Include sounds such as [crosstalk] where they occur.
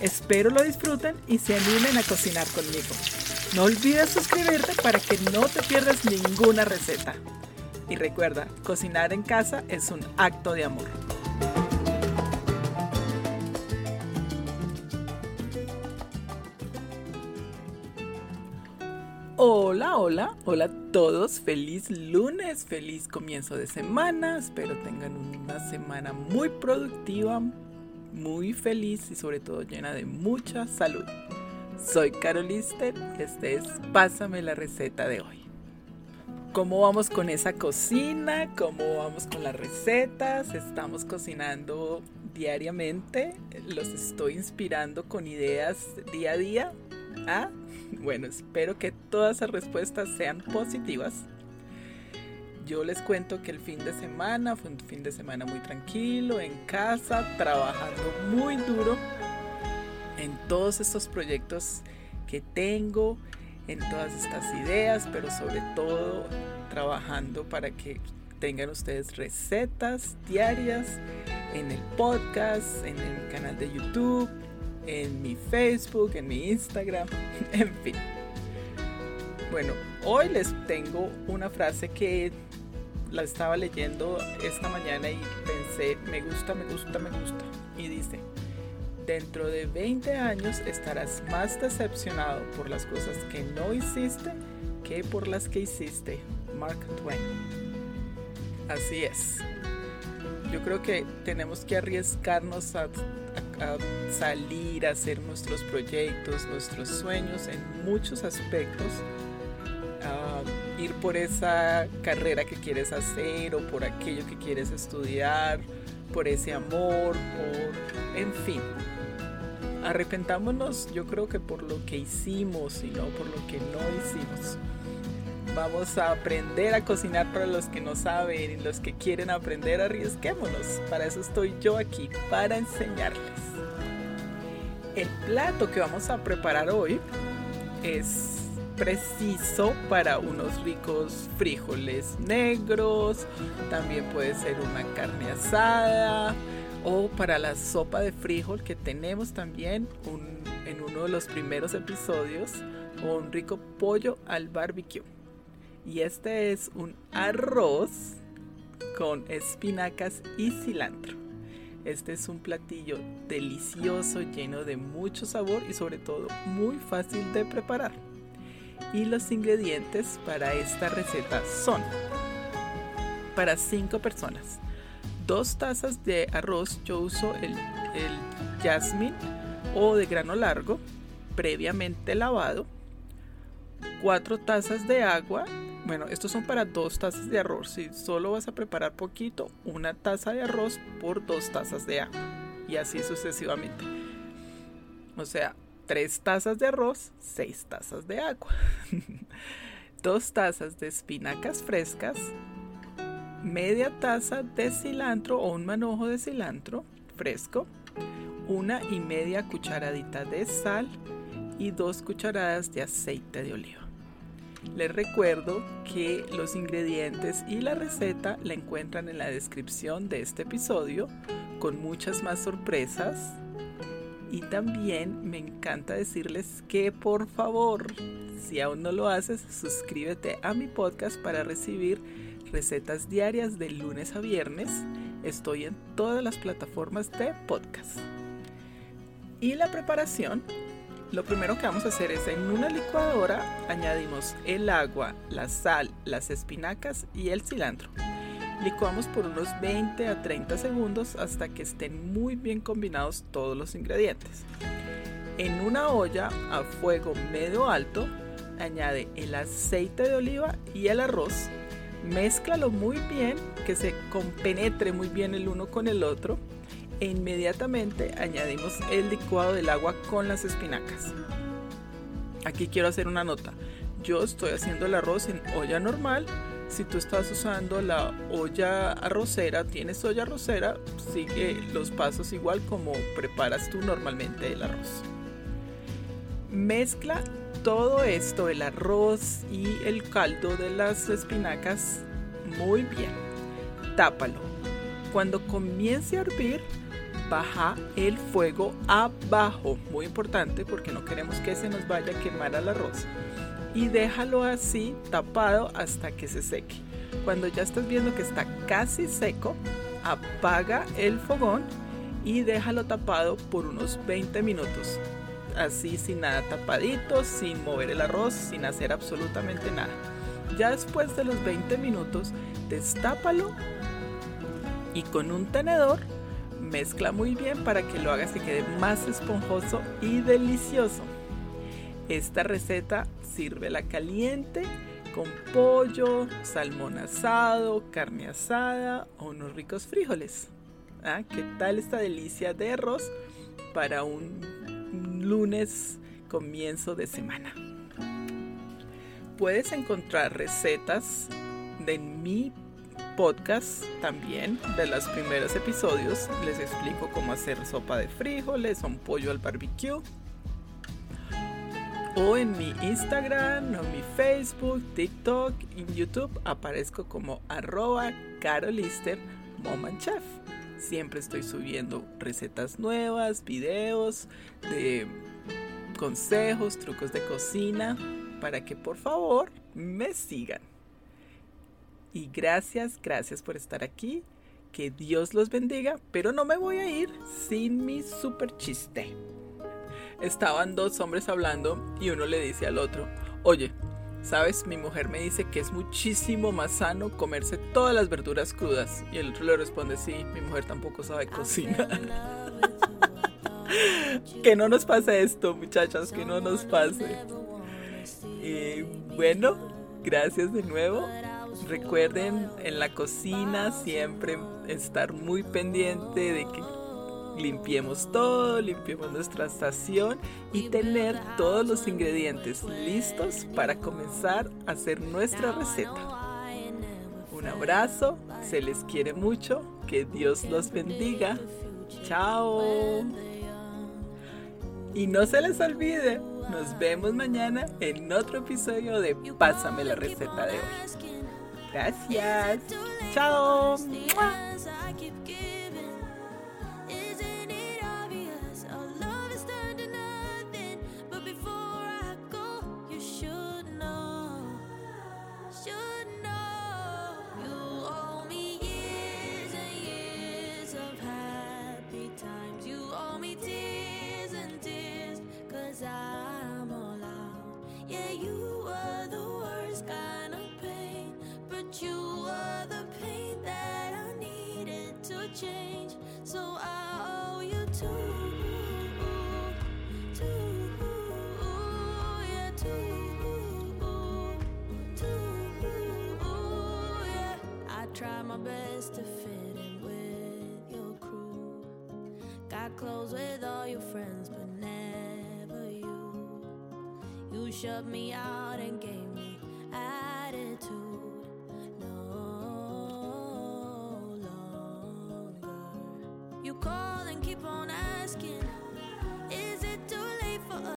Espero lo disfruten y se animen a cocinar conmigo. No olvides suscribirte para que no te pierdas ninguna receta. Y recuerda, cocinar en casa es un acto de amor. Hola, hola, hola a todos, feliz lunes, feliz comienzo de semana, espero tengan una semana muy productiva, muy feliz y sobre todo llena de mucha salud. Soy Carolister y este es Pásame la receta de hoy. ¿Cómo vamos con esa cocina? ¿Cómo vamos con las recetas? Estamos cocinando diariamente, los estoy inspirando con ideas día a día. ¿Ah? [laughs] Bueno, espero que todas las respuestas sean positivas. Yo les cuento que el fin de semana fue un fin de semana muy tranquilo, en casa, trabajando muy duro en todos estos proyectos que tengo, en todas estas ideas, pero sobre todo trabajando para que tengan ustedes recetas diarias en el podcast, en el canal de YouTube, en mi Facebook, en mi Instagram, [laughs] en fin. Bueno, hoy les tengo una frase que la estaba leyendo esta mañana y pensé, me gusta, me gusta, me gusta. Y dice, dentro de 20 años estarás más decepcionado por las cosas que no hiciste que por las que hiciste. Mark Twain. Así es. Yo creo que tenemos que arriesgarnos a, salir, a hacer nuestros proyectos, nuestros sueños en muchos aspectos. A ir por esa carrera que quieres hacer o por aquello que quieres estudiar, por ese amor, por, en fin, arrepentámonos yo creo que por lo que hicimos y no por lo que no hicimos. Vamos a aprender a cocinar para los que no saben y los que quieren aprender, arriesguémonos. Para eso estoy yo aquí, para enseñarles. El plato que vamos a preparar hoy es preciso para unos ricos frijoles negros, también puede ser una carne asada, o para la sopa de frijol que tenemos también en uno de los primeros episodios o un rico pollo al barbecue. Y este es un arroz con espinacas y cilantro. Este es un platillo delicioso, lleno de mucho sabor y sobre todo muy fácil de preparar. Y los ingredientes para esta receta son para 5 personas dos tazas de arroz, yo uso el, el jasmine o de grano largo, previamente lavado, cuatro tazas de agua. Bueno, estos son para dos tazas de arroz. Si solo vas a preparar poquito, una taza de arroz por dos tazas de agua. Y así sucesivamente. O sea, tres tazas de arroz, seis tazas de agua. [laughs] dos tazas de espinacas frescas, media taza de cilantro o un manojo de cilantro fresco, una y media cucharadita de sal y dos cucharadas de aceite de oliva. Les recuerdo que los ingredientes y la receta la encuentran en la descripción de este episodio con muchas más sorpresas. Y también me encanta decirles que por favor, si aún no lo haces, suscríbete a mi podcast para recibir recetas diarias de lunes a viernes. Estoy en todas las plataformas de podcast. Y la preparación, lo primero que vamos a hacer es en una licuadora añadimos el agua, la sal, las espinacas y el cilantro. Licuamos por unos 20 a 30 segundos hasta que estén muy bien combinados todos los ingredientes. En una olla a fuego medio alto, añade el aceite de oliva y el arroz Mézclalo muy bien, que se compenetre muy bien el uno con el otro. e inmediatamente añadimos el licuado del agua con las espinacas. Aquí quiero hacer una nota. Yo estoy haciendo el arroz en olla normal. Si tú estás usando la olla arrocera, tienes olla arrocera, sigue los pasos igual como preparas tú normalmente el arroz. Mezcla todo esto, el arroz y el caldo de las espinacas, muy bien. Tápalo. Cuando comience a hervir, baja el fuego abajo, muy importante porque no queremos que se nos vaya a quemar el arroz. Y déjalo así tapado hasta que se seque. Cuando ya estás viendo que está casi seco, apaga el fogón y déjalo tapado por unos 20 minutos. Así sin nada tapadito, sin mover el arroz, sin hacer absolutamente nada. Ya después de los 20 minutos, destápalo y con un tenedor Mezcla muy bien para que lo hagas y quede más esponjoso y delicioso. Esta receta sirve la caliente con pollo, salmón asado, carne asada o unos ricos frijoles. ¿Ah? ¿Qué tal esta delicia de arroz para un lunes comienzo de semana? Puedes encontrar recetas de mi podcast también de los primeros episodios. Les explico cómo hacer sopa de frijoles o un pollo al barbecue. O en mi Instagram, o mi Facebook, TikTok, en YouTube aparezco como arroba. Siempre estoy subiendo recetas nuevas, videos de consejos, trucos de cocina, para que por favor me sigan. Y gracias, gracias por estar aquí. Que Dios los bendiga, pero no me voy a ir sin mi super chiste. Estaban dos hombres hablando y uno le dice al otro, oye, ¿sabes? Mi mujer me dice que es muchísimo más sano comerse todas las verduras crudas. Y el otro le responde, sí, mi mujer tampoco sabe cocinar. [laughs] que no nos pase esto, muchachas, que no nos pase. Y bueno, gracias de nuevo. Recuerden en la cocina siempre estar muy pendiente de que limpiemos todo, limpiemos nuestra estación y tener todos los ingredientes listos para comenzar a hacer nuestra receta. Un abrazo, se les quiere mucho, que Dios los bendiga. Chao. Y no se les olvide, nos vemos mañana en otro episodio de Pásame la receta de hoy. Gracias. Chao. Shut me out and gave